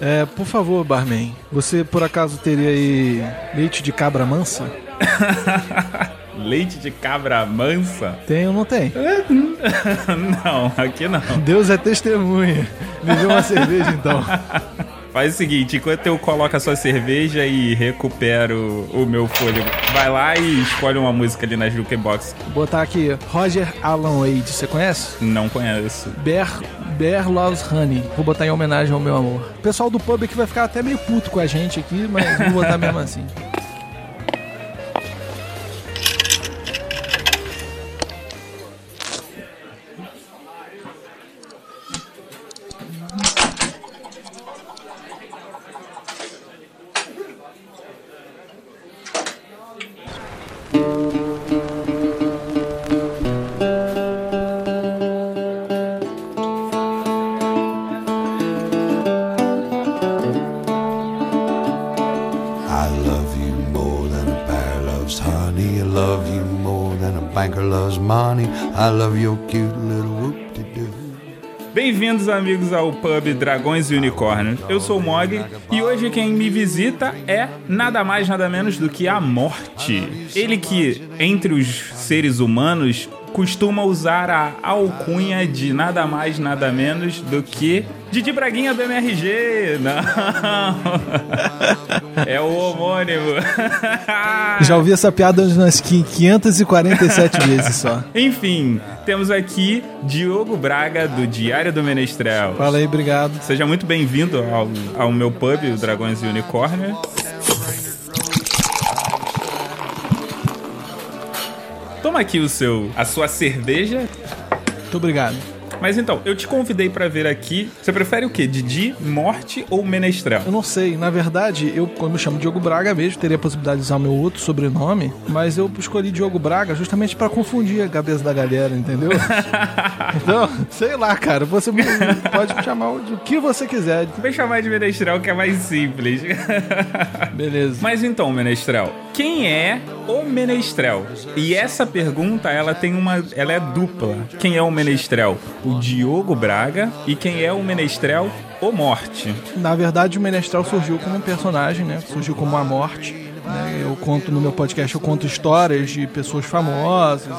É, por favor, barman, você por acaso teria aí leite de cabra mansa? leite de cabra mansa? Tem ou não tem? não, aqui não. Deus é testemunha. Me dê uma cerveja então. Faz o seguinte, enquanto eu coloco a sua cerveja e recupero o meu fôlego, vai lá e escolhe uma música ali na jukebox. Vou botar aqui, Roger Alan Wade, você conhece? Não conheço. Bear, Bear Loves Honey. Vou botar em homenagem ao meu amor. O pessoal do pub aqui vai ficar até meio puto com a gente aqui, mas vou botar mesmo assim. I love your cute little Bem-vindos, amigos, ao pub Dragões e Unicórnios. Eu sou o Mog e hoje quem me visita é nada mais, nada menos do que a morte. Ele que, entre os seres humanos, costuma usar a alcunha de nada mais, nada menos do que Didi Braguinha do MRG. Não. É o homônimo. Já ouvi essa piada umas 547 vezes só. Enfim, temos aqui Diogo Braga do Diário do Menestrel. Fala aí, obrigado. Seja muito bem-vindo ao, ao meu pub, o Dragões e Unicórnio. Toma aqui o seu, a sua cerveja. Muito obrigado. Mas então, eu te convidei para ver aqui. Você prefere o quê? Didi, Morte ou Menestrel? Eu não sei. Na verdade, eu, quando me chamo Diogo Braga mesmo, teria a possibilidade de usar meu outro sobrenome, mas eu escolhi Diogo Braga justamente para confundir a cabeça da galera, entendeu? então, sei lá, cara. Você pode me chamar de o que você quiser. Vem chamar de Menestrel, que é mais simples. Beleza. Mas então, Menestrel, quem é o Menestrel? E essa pergunta, ela tem uma. Ela é dupla. Quem é o Menestrel? o Diogo Braga e quem é o Menestrel, o Morte. Na verdade, o Menestrel surgiu como um personagem, né? Surgiu como a Morte. Né? Eu conto no meu podcast, eu conto histórias de pessoas famosas,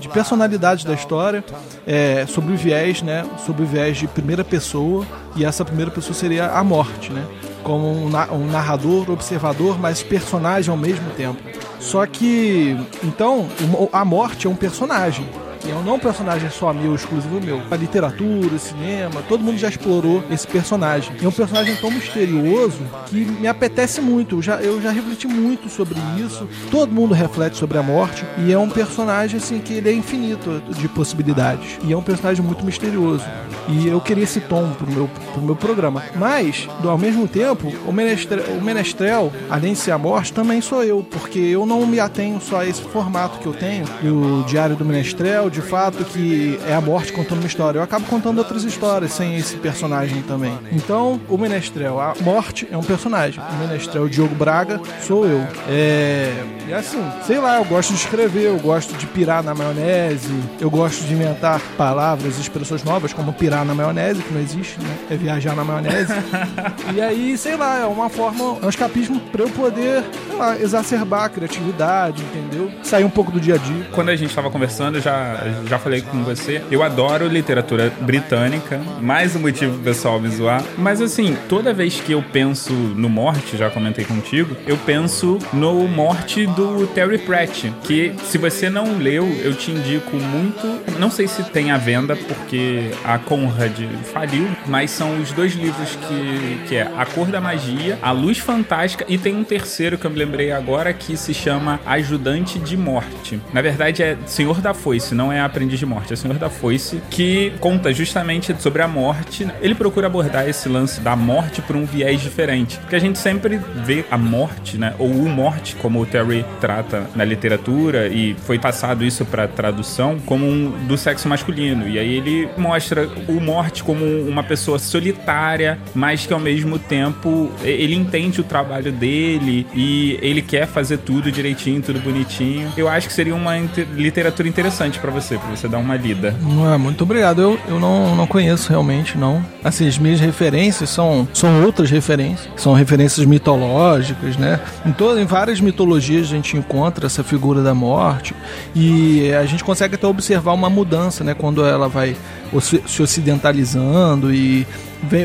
de personalidades da história, é, sobre o viés, né? Sobre o viés de primeira pessoa e essa primeira pessoa seria a Morte, né? Como um, narrador, observador, mas personagem ao mesmo tempo. Só que, então, a Morte é um personagem é não um personagem só meu, exclusivo meu. A literatura, o cinema, todo mundo já explorou esse personagem. É um personagem tão misterioso que me apetece muito. Eu já, eu já refleti muito sobre isso. Todo mundo reflete sobre a morte. E é um personagem, assim, que ele é infinito de possibilidades. E é um personagem muito misterioso. E eu queria esse tom pro meu, pro meu programa. Mas, ao mesmo tempo, o menestrel, o menestrel, além de ser a morte, também sou eu. Porque eu não me atenho só a esse formato que eu tenho. O Diário do Menestrel, de fato que é a morte contando uma história. Eu acabo contando outras histórias sem esse personagem também. Então, o Menestrel, a morte é um personagem. O Menestrel, o Diogo Braga, sou eu. É. E assim, sei lá, eu gosto de escrever, eu gosto de pirar na maionese, eu gosto de inventar palavras e expressões novas, como pirar na maionese, que não existe, né? É viajar na maionese. e aí, sei lá, é uma forma, é um escapismo pra eu poder, sei lá, exacerbar a criatividade, entendeu? Sair um pouco do dia a dia. Quando a gente tava conversando, já já falei com você, eu adoro literatura britânica, mais um motivo pro pessoal me zoar. Mas assim, toda vez que eu penso no Morte, já comentei contigo, eu penso no Morte do Terry Pratt, que se você não leu, eu te indico muito. Não sei se tem à venda, porque a Conrad faliu, mas são os dois livros que, que é A Cor da Magia, A Luz Fantástica e tem um terceiro que eu me lembrei agora que se chama Ajudante de Morte. Na verdade é Senhor da Foice, não é Aprendiz de Morte, é Senhor da Foice, que conta justamente sobre a morte. Ele procura abordar esse lance da morte por um viés diferente, porque a gente sempre vê a morte, né, ou o morte, como o Terry trata na literatura e foi passado isso para tradução como um do sexo masculino. E aí ele mostra o morte como uma pessoa solitária, mas que ao mesmo tempo ele entende o trabalho dele e ele quer fazer tudo direitinho, tudo bonitinho. Eu acho que seria uma literatura interessante para você pra você dar uma lida. Ah, muito obrigado. Eu, eu não, não conheço realmente, não. Assim, as minhas referências são, são outras referências. São referências mitológicas, né? Em, em várias mitologias a gente encontra essa figura da morte. E a gente consegue até observar uma mudança, né? Quando ela vai se ocidentalizando e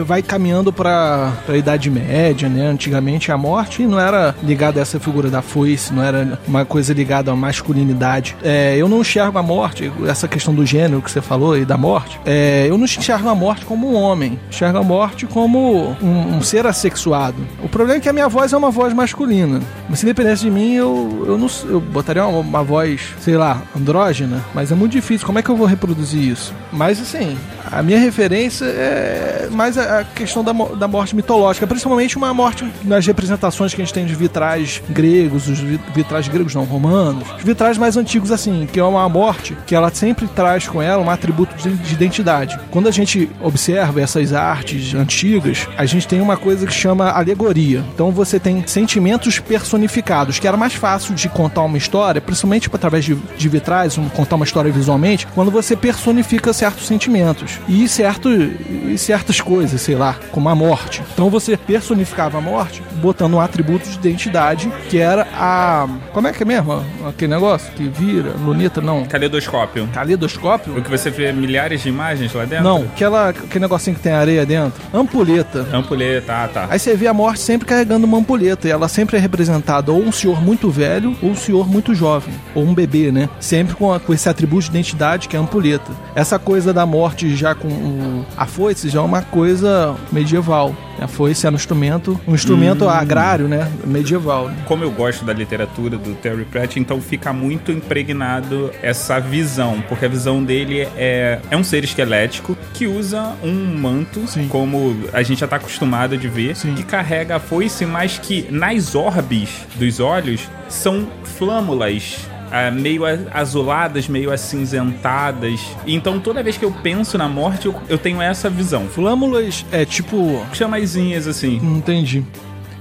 vai caminhando para a Idade Média, né? Antigamente a morte não era ligada a essa figura da foice, não era uma coisa ligada à masculinidade. É, eu não enxergo a morte, essa questão do gênero que você falou e da morte, é, eu não enxergo a morte como um homem, enxergo a morte como um, um, ser assexuado. O problema é que a minha voz é uma voz masculina. Mas se dependesse de mim, eu, eu, não, eu botaria uma, uma voz, sei lá, andrógena, mas é muito difícil. Como é que eu vou reproduzir isso? Mas assim, a minha referência é mais a questão da, da morte mitológica, principalmente uma morte nas representações que a gente tem de vitrais gregos, os vitrais gregos não, romanos, os vitrais mais antigos assim, que é uma morte que ela sempre traz com ela um atributo de, de identidade. Quando a gente observa essas artes antigas, a gente tem uma coisa que chama alegoria. Então você tem sentimentos personificados, que era mais fácil de contar uma história, principalmente através de, de vitrais, um, contar uma história visualmente, quando você personifica certos sentimentos e, certo, e certas coisas, sei lá, como a morte. Então você personificava a morte botando um atributo de identidade que era a. Como é que é mesmo? Aquele negócio que vira, luneta, não. Caleidoscópio. Caleidoscópio? O que você vê milhares de imagens lá dentro? Não, aquela, aquele negocinho que tem areia dentro. Ampulheta. Ampulheta, ah, tá. Aí você vê a morte sempre carregando uma ampulheta e ela sempre é representada ou um senhor muito velho ou um senhor muito jovem. Ou um bebê, né? Sempre com, a, com esse atributo de identidade que é a ampulheta. Essa coisa da morte já com o, a foice já é uma coisa medieval. A foice era um instrumento, um instrumento hum. agrário, né? Medieval. Como eu gosto da literatura do Terry Pratchett, então fica muito impregnado essa visão, porque a visão dele é, é um ser esquelético que usa um manto, Sim. como a gente já está acostumado de ver, Sim. que carrega a foice, mas que nas orbes dos olhos são flâmulas uh, meio azuladas, meio acinzentadas. Então toda vez que eu penso na morte, eu, eu tenho essa visão. Flâmulas é tipo. Chamaisinhas assim. Entendi.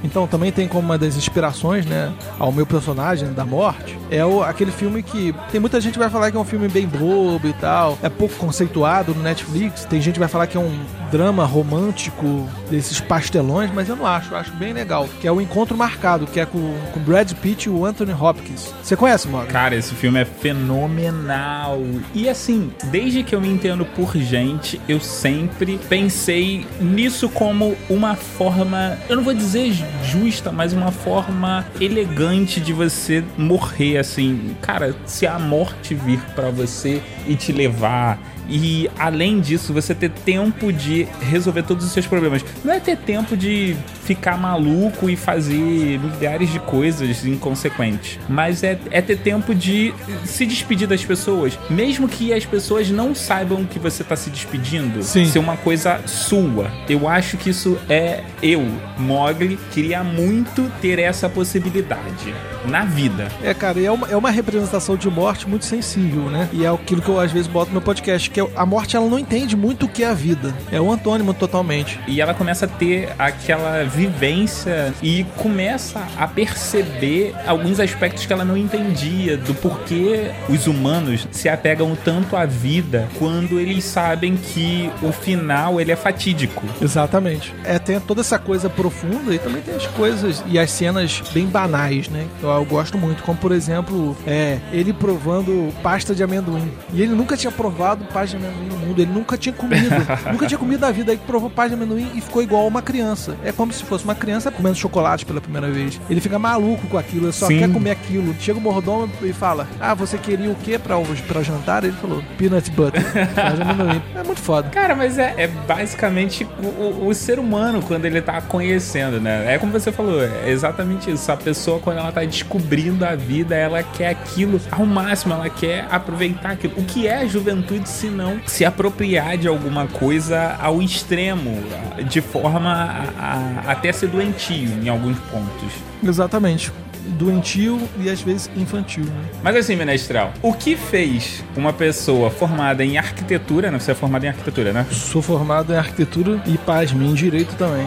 Então também tem como uma das inspirações, né, ao meu personagem da morte, é o, aquele filme que tem muita gente que vai falar que é um filme bem bobo e tal, é pouco conceituado no Netflix, tem gente que vai falar que é um drama romântico desses pastelões, mas eu não acho, eu acho bem legal, que é o Encontro Marcado, que é com, com Brad Pitt e o Anthony Hopkins. Você conhece, Morgan? Cara, esse filme é fenomenal. E assim, desde que eu me entendo por gente, eu sempre pensei nisso como uma forma, eu não vou dizer justa, mas uma forma elegante de você morrer assim. Cara, se a morte vir para você e te levar e além disso, você ter tempo de resolver todos os seus problemas. Não é ter tempo de ficar maluco e fazer milhares de coisas inconsequentes. Mas é, é ter tempo de se despedir das pessoas. Mesmo que as pessoas não saibam que você tá se despedindo. Sim. Ser uma coisa sua. Eu acho que isso é eu, Mogli, queria muito ter essa possibilidade na vida. É, cara, é uma, é uma representação de morte muito sensível, né? E é aquilo que eu às vezes boto no podcast, que é a morte ela não entende muito o que é a vida. É o antônimo totalmente. E ela começa a ter aquela vivência e começa a perceber alguns aspectos que ela não entendia do porquê os humanos se apegam tanto à vida quando eles sabem que o final ele é fatídico. Exatamente. É, tem toda essa coisa profunda e também tem as coisas e as cenas bem banais, né? Eu, eu gosto muito, como por exemplo, é, ele provando pasta de amendoim. E ele nunca tinha provado pasta de amendoim no mundo, ele nunca tinha comido, nunca tinha comido na vida, aí provou pasta de amendoim e ficou igual uma criança. É como se fosse uma criança comendo chocolate pela primeira vez. Ele fica maluco com aquilo, ele só Sim. quer comer aquilo. Chega o mordomo e fala: Ah, você queria o que pra, pra jantar? Ele falou: Peanut butter. é muito foda. Cara, mas é, é basicamente o, o, o, ser humano quando ele tá conhecendo, né? É como você falou, é exatamente isso. A pessoa, quando ela tá descobrindo a vida, ela quer aquilo ao máximo, ela quer aproveitar aquilo. O que é a juventude se não se apropriar de alguma coisa ao extremo, de forma a, a até ser doentio em alguns pontos. Exatamente. Doentio e às vezes infantil. Né? Mas assim, Menestral, o que fez uma pessoa formada em arquitetura, né? Você é formado em arquitetura, né? Sou formado em arquitetura e, pasme, em direito também.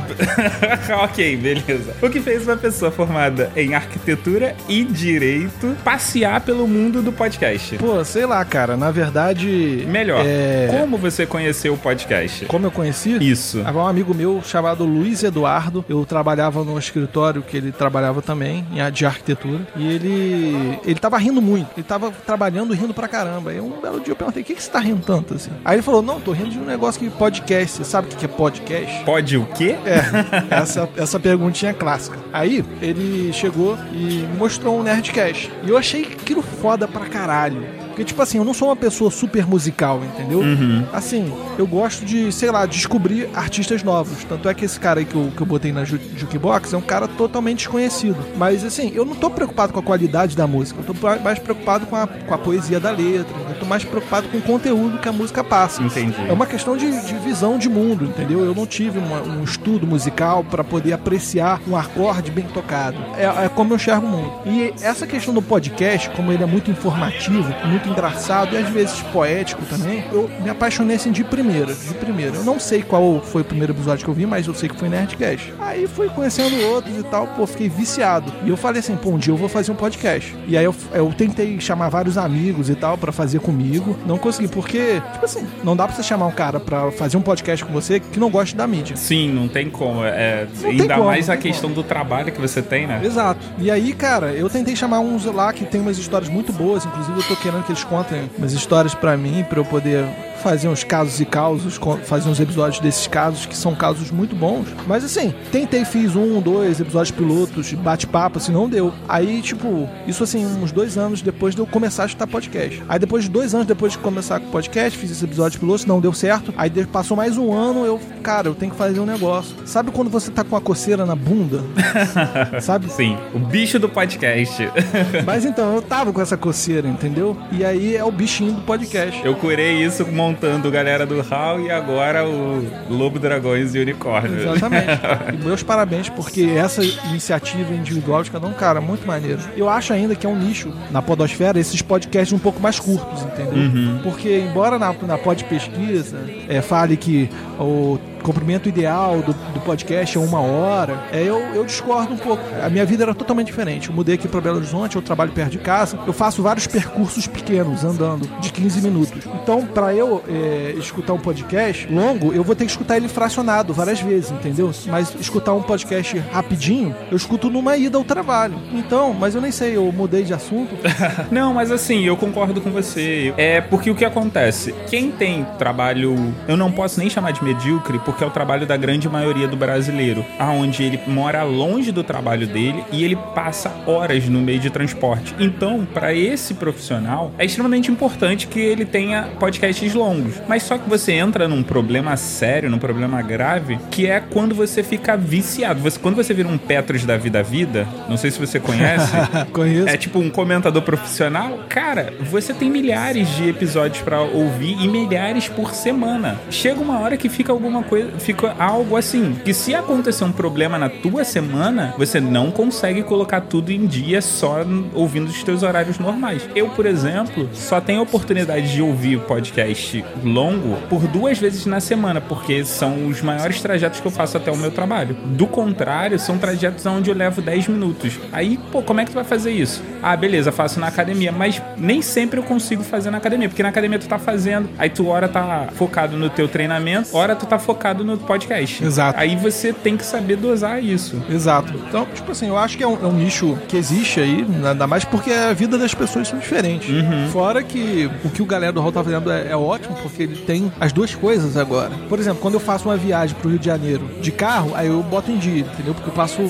ok, beleza. O que fez uma pessoa formada em arquitetura e direito passear pelo mundo do podcast? Pô, sei lá, cara. Na verdade. Melhor. É... Como você conheceu o podcast? Como eu conheci? Isso. Havia um amigo meu chamado Luiz Eduardo. Eu trabalhava no escritório que ele trabalhava também, de arquitetura. E ele. Ele tava rindo muito. Ele tava trabalhando rindo pra caramba. Aí um belo dia eu perguntei: o que, que você tá rindo tanto assim? Aí ele falou: não, tô rindo de um negócio que podcast. Você sabe o que é podcast? Pode o quê? É, essa, essa perguntinha é clássica. Aí ele chegou e mostrou um Nerdcast. E eu achei aquilo foda pra caralho. Porque, tipo assim, eu não sou uma pessoa super musical, entendeu? Uhum. Assim, eu gosto de, sei lá, descobrir artistas novos. Tanto é que esse cara aí que eu, que eu botei na Jukebox é um cara totalmente desconhecido. Mas, assim, eu não tô preocupado com a qualidade da música. Eu tô mais preocupado com a, com a poesia da letra. Eu tô mais preocupado com o conteúdo que a música passa. Entendi. É uma questão de, de visão de mundo, entendeu? Eu não tive uma, um estudo musical para poder apreciar um acorde bem tocado. É, é como eu enxergo o mundo. E essa questão do podcast, como ele é muito informativo, muito engraçado e às vezes poético também, eu me apaixonei assim de primeira, de primeira. Eu não sei qual foi o primeiro episódio que eu vi, mas eu sei que foi Nerdcast. Aí fui conhecendo outros e tal, pô, fiquei viciado. E eu falei assim, pô, um dia eu vou fazer um podcast. E aí eu, eu tentei chamar vários amigos e tal para fazer comigo. Não consegui, porque, tipo assim, não dá pra você chamar um cara pra fazer um podcast com você que não gosta da mídia. Sim, não tem como. É, não ainda como, mais a questão como. do trabalho que você tem, né? Exato. E aí, cara, eu tentei chamar uns lá que tem umas histórias muito boas, inclusive eu tô querendo que eles contem umas histórias para mim, para eu poder fazer uns casos e causos, fazer uns episódios desses casos, que são casos muito bons. Mas assim, tentei, fiz um, dois episódios pilotos, bate-papo, assim, não deu. Aí, tipo, isso assim, uns dois anos depois de eu começar a escutar podcast. Aí depois de dois anos depois de começar com o podcast, fiz esse episódio piloto, não deu certo. Aí passou mais um ano, eu, cara, eu tenho que fazer um negócio. Sabe quando você tá com a coceira na bunda? Sabe? Sim, o bicho do podcast. Mas então, eu tava com essa coceira, entendeu? E aí é o bichinho do podcast. Eu curei isso com montando galera do HAL e agora o Lobo Dragões e Unicórnio. Exatamente. e meus parabéns, porque essa iniciativa individual de cada um, cara, muito maneiro. Eu acho ainda que é um nicho na podosfera esses podcasts um pouco mais curtos, entendeu? Uhum. Porque embora na, na pod pesquisa é, fale que o comprimento ideal do, do podcast é uma hora, é, eu, eu discordo um pouco. A minha vida era totalmente diferente. Eu mudei aqui para Belo Horizonte, eu trabalho perto de casa, eu faço vários percursos pequenos, andando, de 15 minutos. Então, para eu é, escutar um podcast longo, eu vou ter que escutar ele fracionado várias vezes, entendeu? Mas escutar um podcast rapidinho, eu escuto numa ida ao trabalho. Então, mas eu nem sei, eu mudei de assunto. Não, mas assim, eu concordo com você. É porque o que acontece? Quem tem trabalho, eu não posso nem chamar de medíocre, porque é o trabalho da grande maioria do brasileiro, aonde ele mora longe do trabalho dele e ele passa horas no meio de transporte. Então, para esse profissional, é extremamente importante que ele tenha podcasts longos. Mas só que você entra num problema sério, num problema grave, que é quando você fica viciado. Você, quando você vira um Petros da vida vida, não sei se você conhece. Conheço. É tipo um comentador profissional. Cara, você tem milhares de episódios para ouvir e milhares por semana. Chega uma hora que fica alguma coisa fica algo assim, que se acontecer um problema na tua semana, você não consegue colocar tudo em dia só ouvindo os teus horários normais. Eu, por exemplo, só tenho oportunidade de ouvir podcast longo por duas vezes na semana, porque são os maiores trajetos que eu faço até o meu trabalho. Do contrário, são trajetos onde eu levo 10 minutos. Aí, pô, como é que tu vai fazer isso? Ah, beleza, faço na academia, mas nem sempre eu consigo fazer na academia, porque na academia tu tá fazendo, aí tu hora tá focado no teu treinamento, hora tu tá focado no podcast. Exato. Aí você tem que saber dosar isso. Exato. Então, tipo assim, eu acho que é um, é um nicho que existe aí, ainda mais porque a vida das pessoas são diferentes. Uhum. Fora que o que o galera do Hall tá fazendo é, é, ótimo, porque ele tem as duas coisas agora. Por exemplo, quando eu faço uma viagem pro Rio de Janeiro de carro, aí eu boto em dia, entendeu? Porque eu passo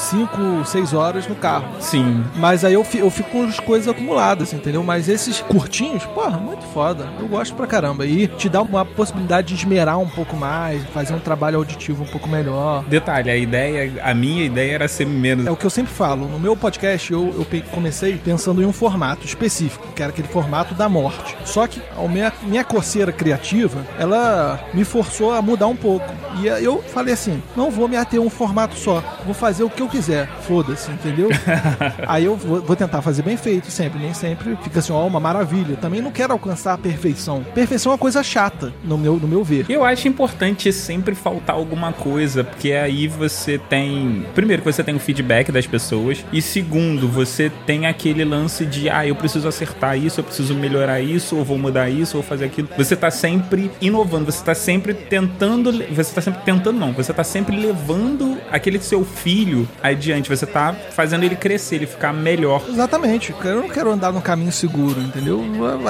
5, 6 horas no carro. Sim. Mas aí eu, eu fico com as coisas acumuladas, entendeu? Mas esses curtinhos, porra, muito foda. Eu gosto pra caramba. E te dá uma possibilidade de esmerar um pouco mais, fazer um trabalho auditivo um pouco melhor. Detalhe, a ideia, a minha ideia era ser menos. É o que eu sempre falo. No meu podcast, eu, eu comecei pensando em um formato específico, que era aquele formato da morte. Só que a minha, minha coceira criativa, ela me forçou a mudar um pouco. E eu falei assim: não vou me ater a um formato só. Vou fazer o que eu quiser. Foda-se, entendeu? Aí eu vou, vou tentar fazer bem feito sempre. Nem sempre fica assim, ó, uma maravilha. Também não quero alcançar a perfeição. Perfeição é uma coisa chata, no meu, no meu ver. Eu acho importante sempre faltar alguma coisa, porque aí você tem. Primeiro, que você tem o feedback das pessoas. E segundo, você tem aquele lance de, ah, eu preciso acertar isso, eu preciso melhorar isso, ou vou mudar isso, ou fazer aquilo. Você tá sempre inovando, você tá sempre tentando. Você tá sempre tentando, não. Você tá sempre levando aquele seu filho adiante. Você tá fazendo ele crescer, ele ficar melhor. Exatamente. Eu não quero andar no caminho seguro, entendeu?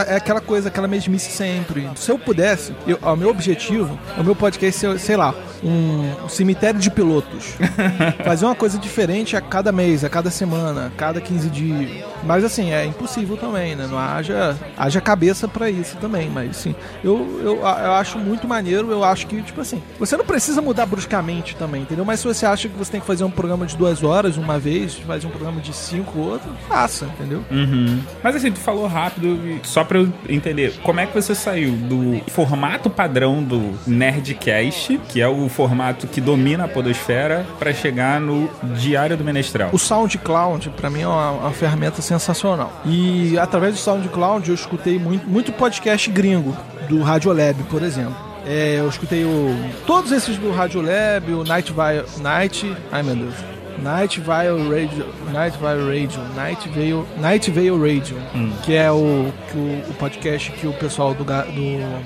É aquela coisa, aquela mesmice sempre. Se eu pudesse, eu, o meu objetivo, o meu podcast, sei lá, um cemitério de pilotos. Fazer uma coisa diferente a cada mês, a cada semana, a cada 15 dias. Mas assim, é impossível também, né? Não haja, haja cabeça para isso também. Mas sim, eu, eu, eu acho muito maneiro. Eu acho que, tipo assim, você não precisa mudar bruscamente também, entendeu? Mas se você acha que você tem que fazer um programa de duas horas uma vez, fazer um programa de cinco outro, faça, entendeu? Uhum. Mas assim, tu falou rápido, só pra eu entender, como é que você saiu do formato padrão do Nerdcast, que é o formato que domina a podosfera, para chegar no Diário do Menestral? O SoundCloud, para mim, é uma, uma ferramenta sensacional. E através do SoundCloud eu escutei muito, muito podcast gringo, do Radiolab, por exemplo. É, eu escutei o, todos esses do Radiolab, o Night vai Night. Ai meu Deus. Night Vale Radio, Night Vale Radio, Night Vale, Night Vale Radio, hum. que é o, que o, o, podcast que o pessoal do, do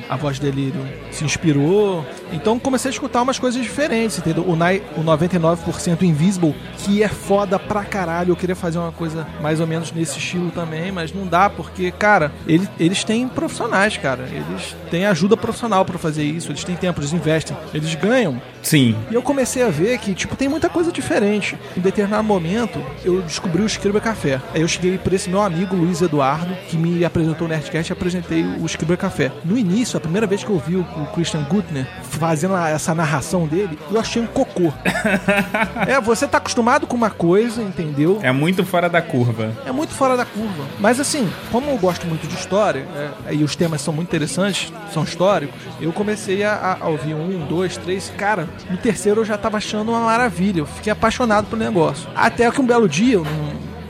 A Voz Delírio se inspirou. Então comecei a escutar umas coisas diferentes, entendeu? O, Night, o 99% Invisible, que é foda pra caralho. Eu queria fazer uma coisa mais ou menos nesse estilo também, mas não dá porque, cara, eles, eles têm profissionais, cara. Eles têm ajuda profissional para fazer isso, eles têm tempo, eles investem, eles ganham. Sim. E eu comecei a ver que, tipo, tem muita coisa diferente. Em determinado momento, eu descobri o Escriba Café. Aí eu cheguei para esse meu amigo Luiz Eduardo, que me apresentou o Nerdcast e apresentei o Escriba Café. No início, a primeira vez que eu vi o Christian Gutner fazendo essa narração dele, eu achei um cocô. é, você tá acostumado com uma coisa, entendeu? É muito fora da curva. É muito fora da curva. Mas assim, como eu gosto muito de história, é, e os temas são muito interessantes, são históricos, eu comecei a, a ouvir um, dois, três. Cara, no terceiro eu já tava achando uma maravilha. Eu fiquei apaixonado por negócio. Até que um belo dia, um,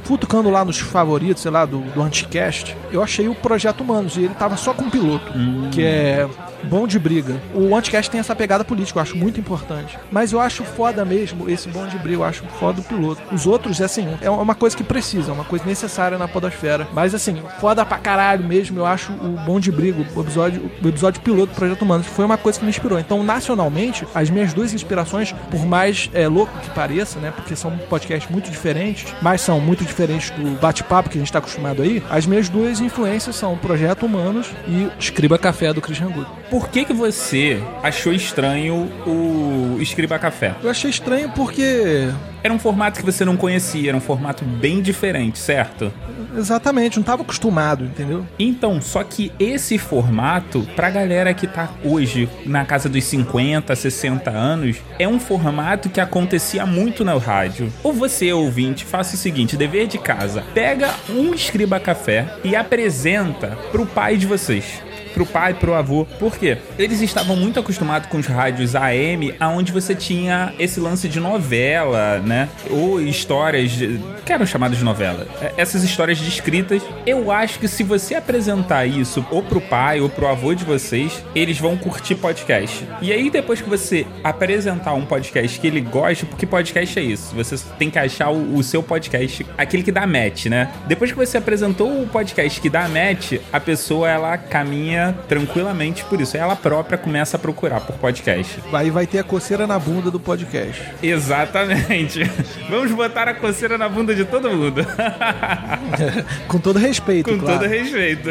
futucando lá nos favoritos, sei lá, do, do Anticast, eu achei o Projeto Humanos e ele tava só com um piloto, hum. que é bom de briga. O Anticast tem essa pegada política, eu acho muito importante. Mas eu acho foda mesmo esse bom de briga, eu acho foda o piloto. Os outros, assim, é uma coisa que precisa, é uma coisa necessária na podosfera. Mas assim, foda pra caralho mesmo, eu acho o bom de briga, o episódio, o episódio piloto do Projeto Humanos, foi uma coisa que me inspirou. Então, nacionalmente, as minhas duas inspirações, por mais é, louco que pareça, né, porque são podcasts muito diferentes, mas são muito diferentes do bate-papo que a gente tá acostumado aí, as minhas duas influências são o Projeto Humanos e Escriba Café do Christian Good. Por que, que você achou estranho o Escriba Café? Eu achei estranho porque. Era um formato que você não conhecia, era um formato bem diferente, certo? Exatamente, não estava acostumado, entendeu? Então, só que esse formato, pra galera que tá hoje na casa dos 50, 60 anos, é um formato que acontecia muito no rádio. Ou você, ouvinte, faça o seguinte: dever de casa, pega um escriba café e apresenta pro pai de vocês pro pai, pro avô. Por quê? Eles estavam muito acostumados com os rádios AM, aonde você tinha esse lance de novela, né? Ou histórias de... que eram chamadas de novela. É, essas histórias descritas. Eu acho que se você apresentar isso ou pro pai ou pro avô de vocês, eles vão curtir podcast. E aí depois que você apresentar um podcast que ele gosta, porque podcast é isso, você tem que achar o, o seu podcast, aquele que dá match, né? Depois que você apresentou o podcast que dá match, a pessoa ela caminha tranquilamente por isso. Ela própria começa a procurar por podcast. Aí vai ter a coceira na bunda do podcast. Exatamente. Vamos botar a coceira na bunda de todo mundo. Com todo respeito, Com claro. todo respeito.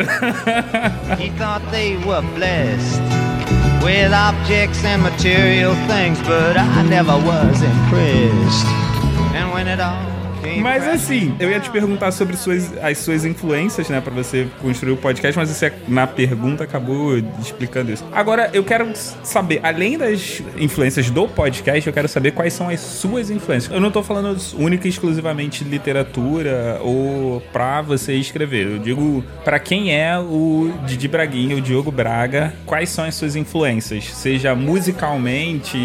He thought they were blessed with objects and material things, but I never was impressed. And when it all Mas assim, eu ia te perguntar sobre suas, as suas influências, né, pra você construir o podcast, mas você na pergunta acabou explicando isso. Agora, eu quero saber, além das influências do podcast, eu quero saber quais são as suas influências. Eu não tô falando única e exclusivamente de literatura ou pra você escrever. Eu digo para quem é o Didi Braguinha, o Diogo Braga, quais são as suas influências? Seja musicalmente,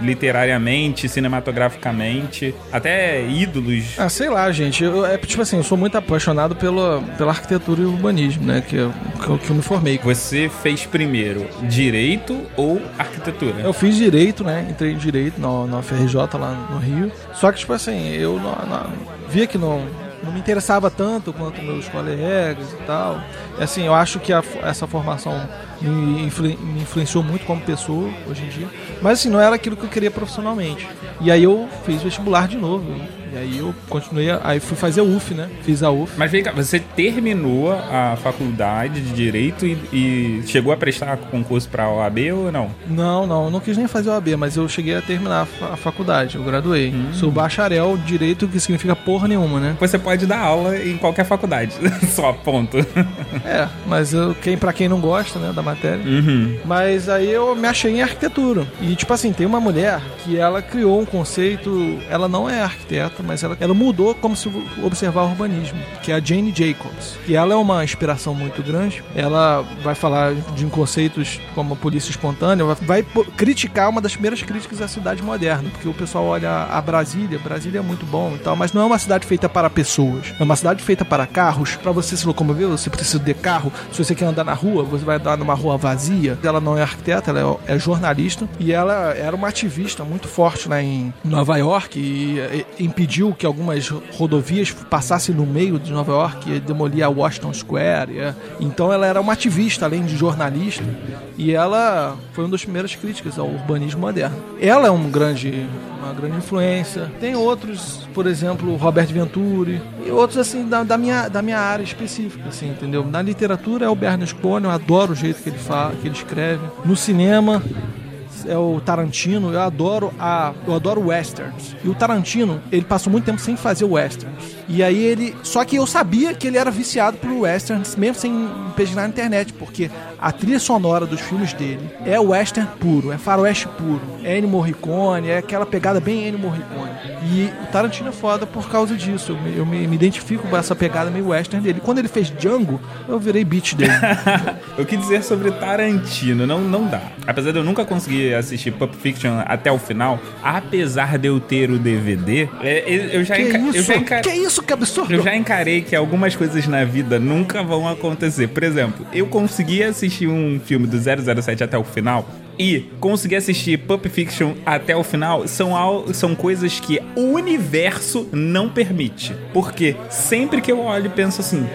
literariamente, cinematograficamente, até ídolos. Ah, sei lá, gente. Eu, é tipo assim, eu sou muito apaixonado pela, pela arquitetura e urbanismo, né? Que, eu, que, que eu me formei. Você fez primeiro direito ou arquitetura? Eu fiz direito, né? Entrei em direito na, na FRJ lá no Rio. Só que, tipo assim, eu não, não, via que não, não me interessava tanto quanto meus colegas e tal. Assim, eu acho que a, essa formação me, influ, me, influenciou muito como pessoa hoje em dia. Mas assim, não era aquilo que eu queria profissionalmente. E aí eu fiz vestibular de novo. E aí eu continuei, aí fui fazer UF, né? Fiz a UF. Mas vem cá, você terminou a faculdade de Direito e, e chegou a prestar concurso para a OAB ou não? Não, não, eu não quis nem fazer OAB, mas eu cheguei a terminar a faculdade, eu graduei. Hum. Sou bacharel de Direito, que significa porra nenhuma, né? Você pode dar aula em qualquer faculdade, só, ponto. É, mas eu, quem, pra quem não gosta, né, da matéria. Uhum. Mas aí eu me achei em arquitetura. E, tipo assim, tem uma mulher que ela criou um conceito, ela não é arquiteta, mas ela, ela mudou como se observar o urbanismo, que é a Jane Jacobs. E ela é uma inspiração muito grande. Ela vai falar de conceitos como polícia espontânea, vai, vai criticar uma das primeiras críticas à cidade moderna, porque o pessoal olha a Brasília, Brasília é muito bom e tal, mas não é uma cidade feita para pessoas. É uma cidade feita para carros, para você se locomover, você precisa de carro. Se você quer andar na rua, você vai andar numa rua vazia. Ela não é arquiteta, ela é, é jornalista e ela era uma ativista muito forte lá em Nova York e, e impediu impediu que algumas rodovias passassem no meio de Nova York e demolir a Washington Square. E, então ela era uma ativista, além de jornalista, e ela foi uma das primeiras críticas ao urbanismo moderno. Ela é um grande, uma grande influência. Tem outros, por exemplo, Robert Venturi, e outros assim da, da, minha, da minha área específica, assim, entendeu? Na literatura é o Bernasconi, eu adoro o jeito que ele fala, que ele escreve. No cinema, é o Tarantino. Eu adoro a, eu adoro westerns. E o Tarantino, ele passou muito tempo sem fazer westerns. E aí ele, só que eu sabia que ele era viciado por westerns, mesmo sem pesquisar na internet, porque a trilha sonora dos filmes dele é western puro, é faroeste puro, é Ennio Morricone, é aquela pegada bem Ennio Morricone. E o Tarantino é foda por causa disso. Eu, me, eu me, me identifico com essa pegada meio western dele. Quando ele fez Django, eu virei beat dele. o que dizer sobre Tarantino? Não, não dá. Apesar de eu nunca conseguir assistir Pulp Fiction até o final, apesar de eu ter o DVD, é, eu já, que enca isso? eu já encarei. Que isso, que absurdo! Eu já encarei que algumas coisas na vida nunca vão acontecer. Por exemplo, eu consegui assistir um filme do 007 até o final e conseguir assistir Pulp Fiction até o final são, são coisas que o universo não permite. Porque sempre que eu olho penso assim,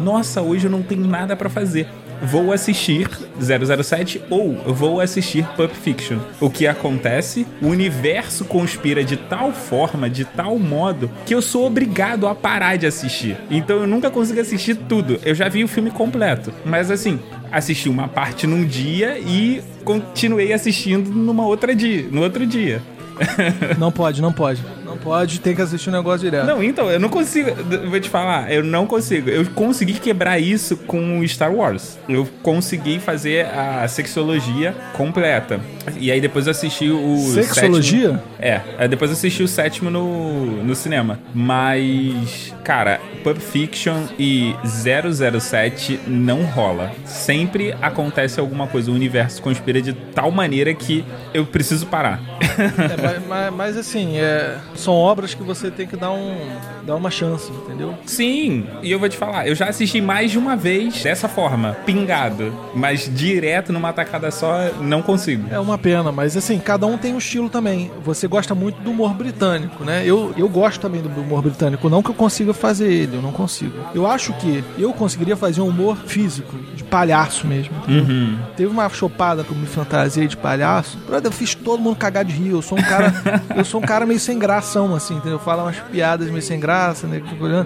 nossa, hoje eu não tenho nada para fazer vou assistir 007 ou vou assistir Pulp Fiction. O que acontece? O universo conspira de tal forma, de tal modo, que eu sou obrigado a parar de assistir. Então eu nunca consigo assistir tudo. Eu já vi o filme completo, mas assim, assisti uma parte num dia e continuei assistindo numa outra dia, no outro dia. Não pode, não pode. Pode, tem que assistir o um negócio direto. Não, então, eu não consigo. Vou te falar, eu não consigo. Eu consegui quebrar isso com Star Wars. Eu consegui fazer a sexologia completa. E aí depois eu assisti o. Sexologia? Sétimo, é, depois eu assisti o sétimo no, no cinema. Mas, cara, Pulp Fiction e 007 não rola. Sempre acontece alguma coisa. O universo conspira de tal maneira que eu preciso parar. É, mas, mas, mas, assim, é, são obras que você tem que dar, um, dar uma chance, entendeu? Sim, e eu vou te falar, eu já assisti mais de uma vez dessa forma, pingado, mas direto numa tacada só, não consigo. É uma pena, mas assim, cada um tem um estilo também. Você gosta muito do humor britânico, né? Eu, eu gosto também do humor britânico, não que eu consiga fazer ele, eu não consigo. Eu acho que eu conseguiria fazer um humor físico, de palhaço mesmo. Uhum. Teve uma chopada que eu me fantasiei de palhaço, eu fiz todo mundo cagar de rir, eu sou um cara, eu sou um cara meio sem graça assim, entendeu? Fala umas piadas meio sem graça, né?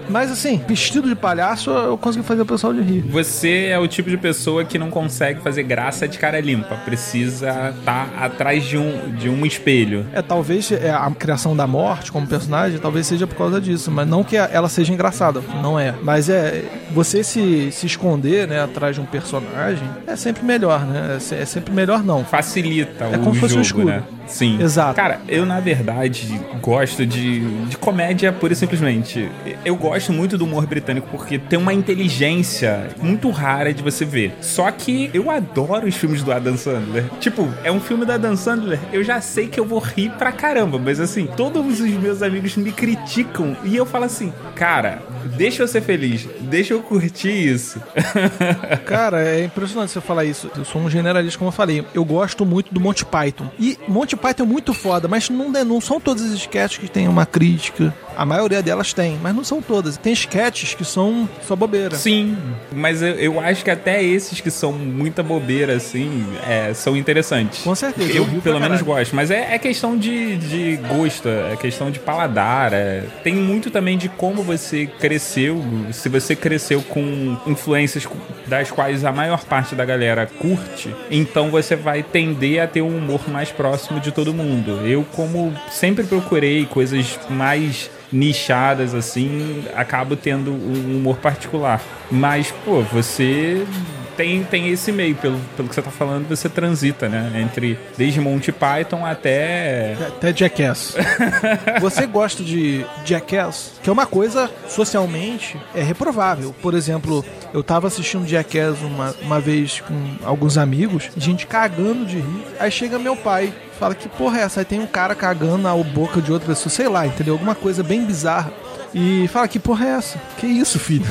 Mas assim, vestido de palhaço, eu consegui fazer o pessoal de rir. Você é o tipo de pessoa que não consegue fazer graça de cara limpa. Precisa estar tá atrás de um, de um espelho. É, talvez é, a criação da morte como personagem, talvez seja por causa disso. Mas não que ela seja engraçada, não é. Mas é. Você se, se esconder, né, atrás de um personagem é sempre melhor, né? É, é sempre melhor não. Facilita é o como jogo, fosse um né? Sim. Exato. Cara, eu na verdade gosto de, de comédia pura e simplesmente. Eu gosto muito do humor britânico porque tem uma inteligência muito rara de você ver. Só que eu adoro os filmes do Adam Sandler. Tipo, é um filme do Adam Sandler, eu já sei que eu vou rir pra caramba, mas assim, todos os meus amigos me criticam e eu falo assim, cara, deixa eu ser feliz, deixa eu curtir isso. cara, é impressionante você falar isso. Eu sou um generalista, como eu falei. Eu gosto muito do Monty Python. E Monty Python é muito foda, mas não, não são todas as sketches que tem uma crítica. A maioria delas tem, mas não são todas. Tem sketches que são só bobeira. Sim, mas eu, eu acho que até esses que são muita bobeira, assim, é, são interessantes. Com certeza. Eu, eu pelo menos, gosto. Mas é, é, questão de, de gosto, é questão de paladar. É. Tem muito também de como você cresceu. Se você cresceu com influências das quais a maior parte da galera curte, então você vai tender a ter um humor mais próximo de todo mundo. Eu, como sempre procurei coisas mais nichadas assim, acabo tendo um humor particular. Mas, pô, você tem, tem esse meio, pelo, pelo que você tá falando, você transita, né? Entre desde Monty Python até. Até Jackass. você gosta de Jackass, que é uma coisa socialmente é reprovável. Por exemplo, eu tava assistindo Jackass uma, uma vez com alguns amigos, gente cagando de rir. Aí chega meu pai fala que porra é essa? Aí tem um cara cagando na boca de outra pessoa, sei lá, entendeu? Alguma coisa bem bizarra. E fala que porra é essa? Que isso, filho?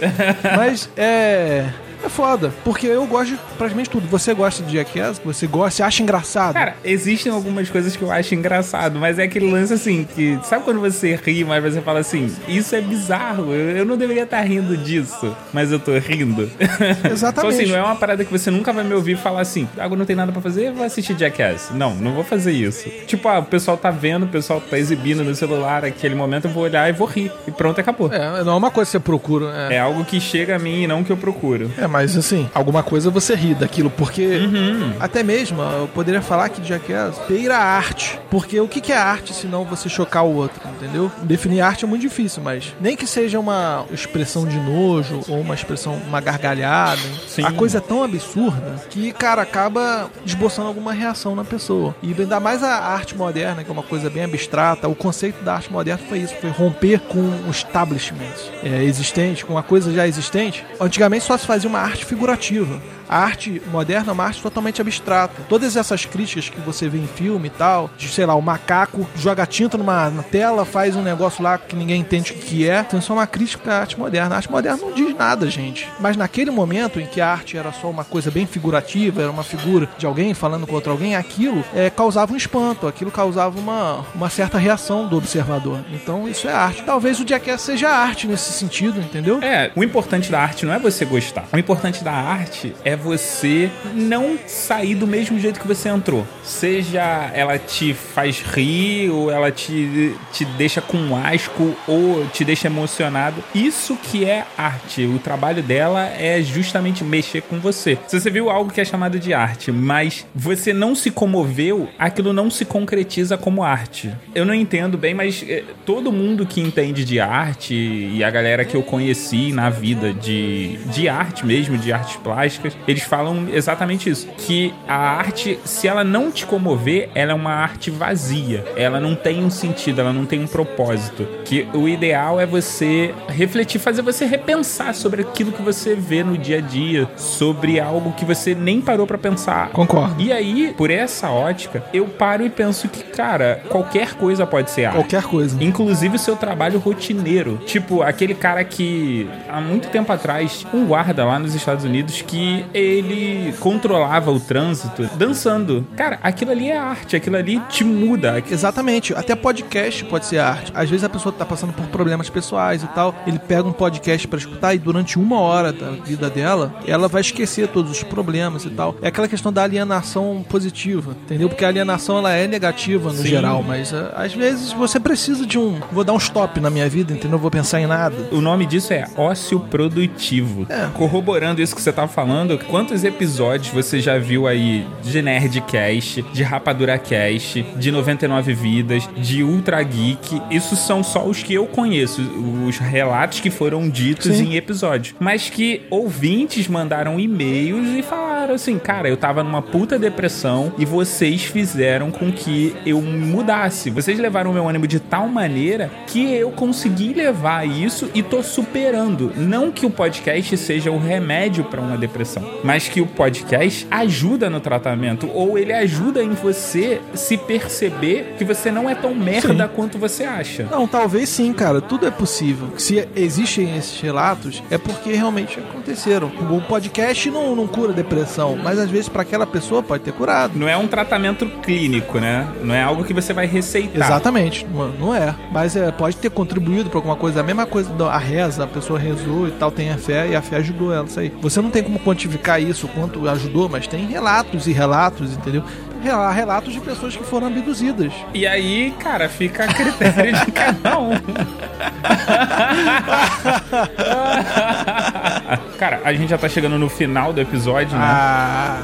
Mas é é foda. Porque eu gosto de praticamente tudo. Você gosta de Jackass? Você gosta? Você acha engraçado? Cara, existem algumas coisas que eu acho engraçado, mas é aquele lance assim que. Sabe quando você ri, mas você fala assim, isso é bizarro, eu, eu não deveria estar rindo disso, mas eu tô rindo. Exatamente. então, assim, não é uma parada que você nunca vai me ouvir falar assim, agora não tem nada para fazer, vou assistir Jackass. Não, não vou fazer isso. Tipo, ah, o pessoal tá vendo, o pessoal tá exibindo no celular aquele momento, eu vou olhar e vou rir. E pronto, acabou. É, não é uma coisa que você procura. É, é algo que chega a mim e não que eu procuro. É, mas assim, alguma coisa você ri daquilo, porque uhum. até mesmo eu poderia falar que Jackass beira a arte, porque o que é arte se não você chocar o outro, entendeu? Definir arte é muito difícil, mas nem que seja uma expressão de nojo ou uma expressão, uma gargalhada, Sim. a coisa é tão absurda que, cara, acaba esboçando alguma reação na pessoa. E ainda mais a arte moderna, que é uma coisa bem abstrata, o conceito da arte moderna foi isso, foi romper com o establishment é, existente, com a coisa já existente. Antigamente só se fazia uma arte figurativa. A arte moderna é uma arte totalmente abstrata. Todas essas críticas que você vê em filme e tal, de sei lá, o macaco joga tinta numa na tela, faz um negócio lá que ninguém entende o que é. Então isso é uma crítica à arte moderna. A arte moderna não diz nada, gente. Mas naquele momento em que a arte era só uma coisa bem figurativa, era uma figura de alguém falando com outro alguém, aquilo é, causava um espanto, aquilo causava uma, uma certa reação do observador. Então isso é arte. Talvez o Jackass seja arte nesse sentido, entendeu? É, o importante da arte não é você gostar. O importante da arte é você não sair do mesmo jeito que você entrou. Seja ela te faz rir, ou ela te, te deixa com asco, ou te deixa emocionado. Isso que é arte. O trabalho dela é justamente mexer com você. Se você viu algo que é chamado de arte, mas você não se comoveu, aquilo não se concretiza como arte. Eu não entendo bem, mas eh, todo mundo que entende de arte e a galera que eu conheci na vida de, de arte mesmo, de artes plásticas, eles falam exatamente isso. Que a arte, se ela não te comover, ela é uma arte vazia. Ela não tem um sentido, ela não tem um propósito. Que o ideal é você refletir, fazer você repensar sobre aquilo que você vê no dia a dia, sobre algo que você nem parou para pensar. Concordo. E aí, por essa ótica, eu paro e penso que, cara, qualquer coisa pode ser arte. Qualquer coisa. Inclusive o seu trabalho rotineiro. Tipo, aquele cara que há muito tempo atrás, um guarda lá nos Estados Unidos que ele controlava o trânsito dançando. Cara, aquilo ali é arte, aquilo ali te muda. Exatamente. Até podcast pode ser arte. Às vezes a pessoa tá passando por problemas pessoais e tal, ele pega um podcast para escutar e durante uma hora da vida dela, ela vai esquecer todos os problemas e tal. É aquela questão da alienação positiva, entendeu? Porque a alienação ela é negativa no Sim. geral, mas uh, às vezes você precisa de um, vou dar um stop na minha vida, entendeu? Não vou pensar em nada. O nome disso é ócio produtivo. É. Corroborando isso que você tá falando, quantos episódios você já viu aí de Nerdcast, de Rapadura Cast, de 99 Vidas, de Ultra Geek? Isso são só os que eu conheço, os relatos que foram ditos Sim. em episódios. Mas que ouvintes mandaram e-mails e falaram assim: cara, eu tava numa puta depressão e vocês fizeram com que eu mudasse. Vocês levaram o meu ânimo de tal maneira que eu consegui levar isso e tô superando. Não que o podcast seja o remédio para uma depressão, mas que o podcast ajuda no tratamento ou ele ajuda em você se perceber que você não é tão merda sim. quanto você acha. Não, talvez sim, cara. Tudo é possível. Se existem esses relatos, é porque realmente aconteceram. O podcast não, não cura depressão, mas às vezes para aquela pessoa pode ter curado. Não é um tratamento clínico, né? Não é algo que você vai receitar. Exatamente, não é. Mas é, pode ter contribuído para alguma coisa. A mesma coisa da reza, a pessoa rezou e tal, tem a fé e a fé ajudou ela. Isso aí. Você não tem como quantificar isso, quanto ajudou, mas tem relatos e relatos, entendeu? relatos de pessoas que foram abduzidas. E aí, cara, fica a critério de cada um. cara, a gente já tá chegando no final do episódio, né? Ah.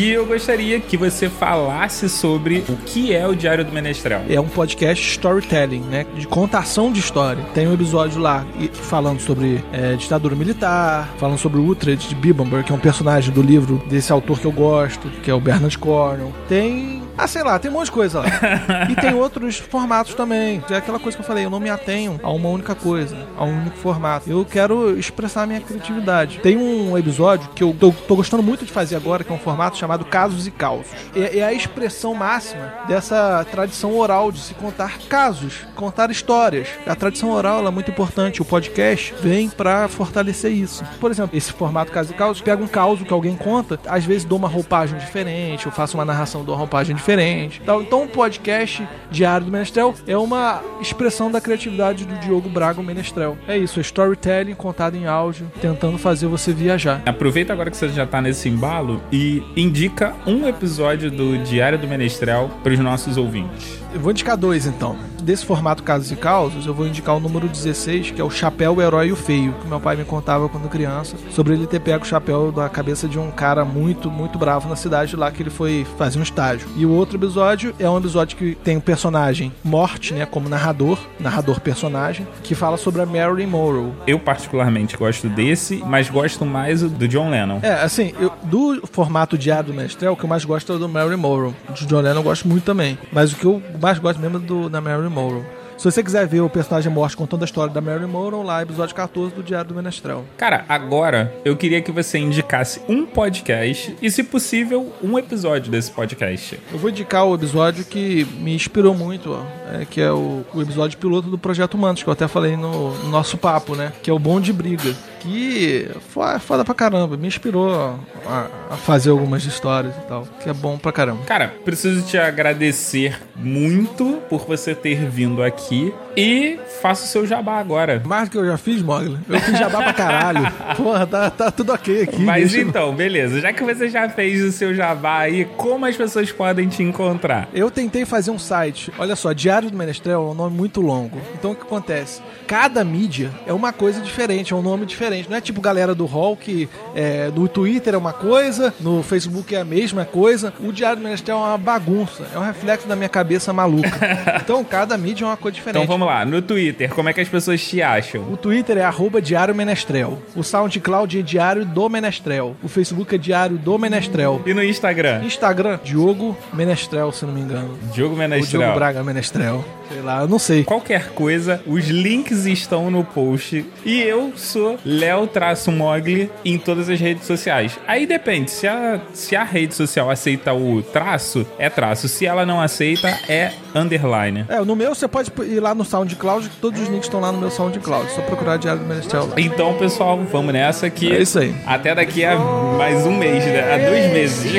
E eu gostaria que você falasse sobre o que é o Diário do Menestrel. É um podcast storytelling, né? De contação de história. Tem um episódio lá falando sobre é, ditadura militar, falando sobre o Uhtred de Bibamber, que é um personagem do livro desse autor que eu gosto, que é o Bernard Cornwell. Tem ah, sei lá, tem um monte de coisa lá. e tem outros formatos também. É aquela coisa que eu falei, eu não me atenho a uma única coisa, a um único formato. Eu quero expressar a minha criatividade. Tem um episódio que eu tô, tô gostando muito de fazer agora, que é um formato chamado Casos e Causos. É, é a expressão máxima dessa tradição oral de se contar casos, contar histórias. A tradição oral é muito importante. O podcast vem para fortalecer isso. Por exemplo, esse formato Casos e Causos, pega um caos que alguém conta, às vezes dou uma roupagem diferente, eu faço uma narração de uma roupagem diferente diferente. Então, o podcast Diário do Menestrel é uma expressão da criatividade do Diogo Braga Menestrel. É isso, é storytelling contado em áudio, tentando fazer você viajar. Aproveita agora que você já tá nesse embalo e indica um episódio do Diário do Menestrel para os nossos ouvintes. Eu vou indicar dois então. Desse formato Casos e Causos, eu vou indicar o número 16, que é o Chapéu, o Herói e o Feio, que meu pai me contava quando criança, sobre ele ter pego o chapéu da cabeça de um cara muito, muito bravo na cidade lá que ele foi fazer um estágio. E o outro episódio é um episódio que tem o um personagem Morte, né, como narrador, narrador personagem, que fala sobre a Marilyn Monroe. Eu particularmente gosto desse, mas gosto mais do John Lennon. É, assim, eu, do formato diário do Mestre, o que eu mais gosto é do Marilyn Monroe. Do John Lennon eu gosto muito também. Mas o que eu mais gosto mesmo é do, da Marilyn Monroe. Se você quiser ver o personagem morto contando a história da Marilyn Monroe, lá, episódio 14 do Diário do Menestrel. Cara, agora eu queria que você indicasse um podcast e, se possível, um episódio desse podcast. Eu vou indicar o episódio que me inspirou muito, ó, é, que é o, o, episódio piloto do Projeto Humanos, que eu até falei no, no nosso papo, né? Que é o Bom de Briga que foi foda pra caramba. Me inspirou a, a, fazer algumas histórias e tal. Que é bom pra caramba. Cara, preciso te agradecer muito por você ter vindo aqui. 他 E faça o seu jabá agora. Mais do que eu já fiz, Mogli. Eu fiz jabá pra caralho. Porra, tá, tá tudo ok aqui. Mas então, beleza. Já que você já fez o seu jabá aí, como as pessoas podem te encontrar? Eu tentei fazer um site. Olha só, Diário do Menestrel é um nome muito longo. Então o que acontece? Cada mídia é uma coisa diferente, é um nome diferente. Não é tipo galera do Hall que é, no Twitter é uma coisa, no Facebook é a mesma coisa. O Diário do Menestrel é uma bagunça. É um reflexo da minha cabeça maluca. Então cada mídia é uma coisa diferente. Então vamos lá, no Twitter, como é que as pessoas te acham? O Twitter é arroba Diário Menestrel. O SoundCloud é Diário do Menestrel. O Facebook é Diário do Menestrel. E no Instagram? Instagram, Diogo Menestrel, se não me engano. Diogo Menestrel. O Diogo Braga Menestrel. Sei lá, eu não sei. Qualquer coisa, os links estão no post. E eu sou Léo-Mogli em todas as redes sociais. Aí depende, se a, se a rede social aceita o traço, é traço. Se ela não aceita, é underline. É, no meu você pode ir lá no SoundCloud, todos os links estão lá no meu SoundCloud. Só procurar Diário do Menestrel lá. Então, pessoal, vamos nessa que É isso aí. até daqui a mais um mês, né? A dois meses.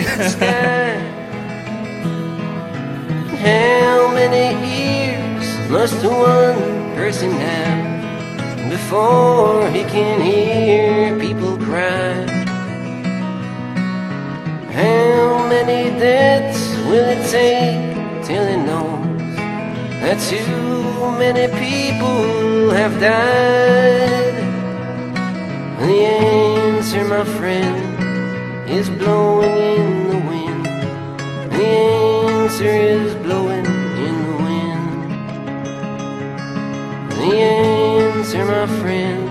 How many years must one person have before he can hear people cry? How many deaths will it take till he knows that too many people have died? The answer, my friend, is blowing in the wind. The answer is blowing in the wind. The answer, my friend,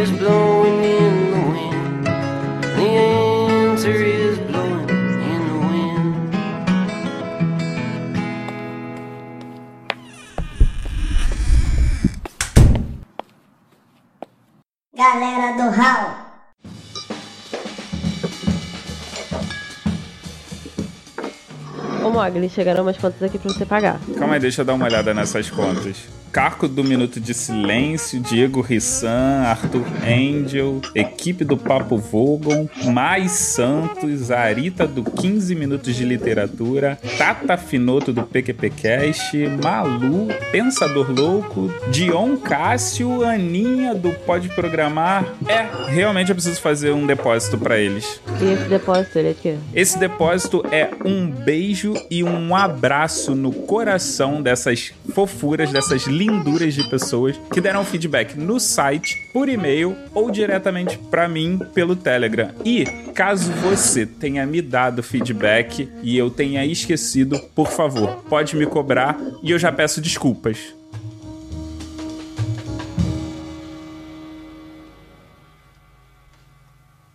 is blowing in the wind. The answer Galera do Hall. Ô Mogli, chegaram umas contas aqui pra você pagar. Calma aí, deixa eu dar uma olhada nessas contas. Carco do Minuto de Silêncio, Diego Rissan, Arthur Angel, equipe do Papo Vogon, Mais Santos, Arita do 15 Minutos de Literatura, Tata Finoto do PQPcast, Malu, Pensador Louco, Dion Cássio, Aninha do Pode Programar. É, realmente eu preciso fazer um depósito pra eles. E esse depósito, ele é quê? Esse depósito é um beijo e um abraço no coração dessas fofuras, dessas linduras de pessoas que deram feedback no site, por e-mail ou diretamente pra mim pelo Telegram. E caso você tenha me dado feedback e eu tenha esquecido, por favor, pode me cobrar e eu já peço desculpas.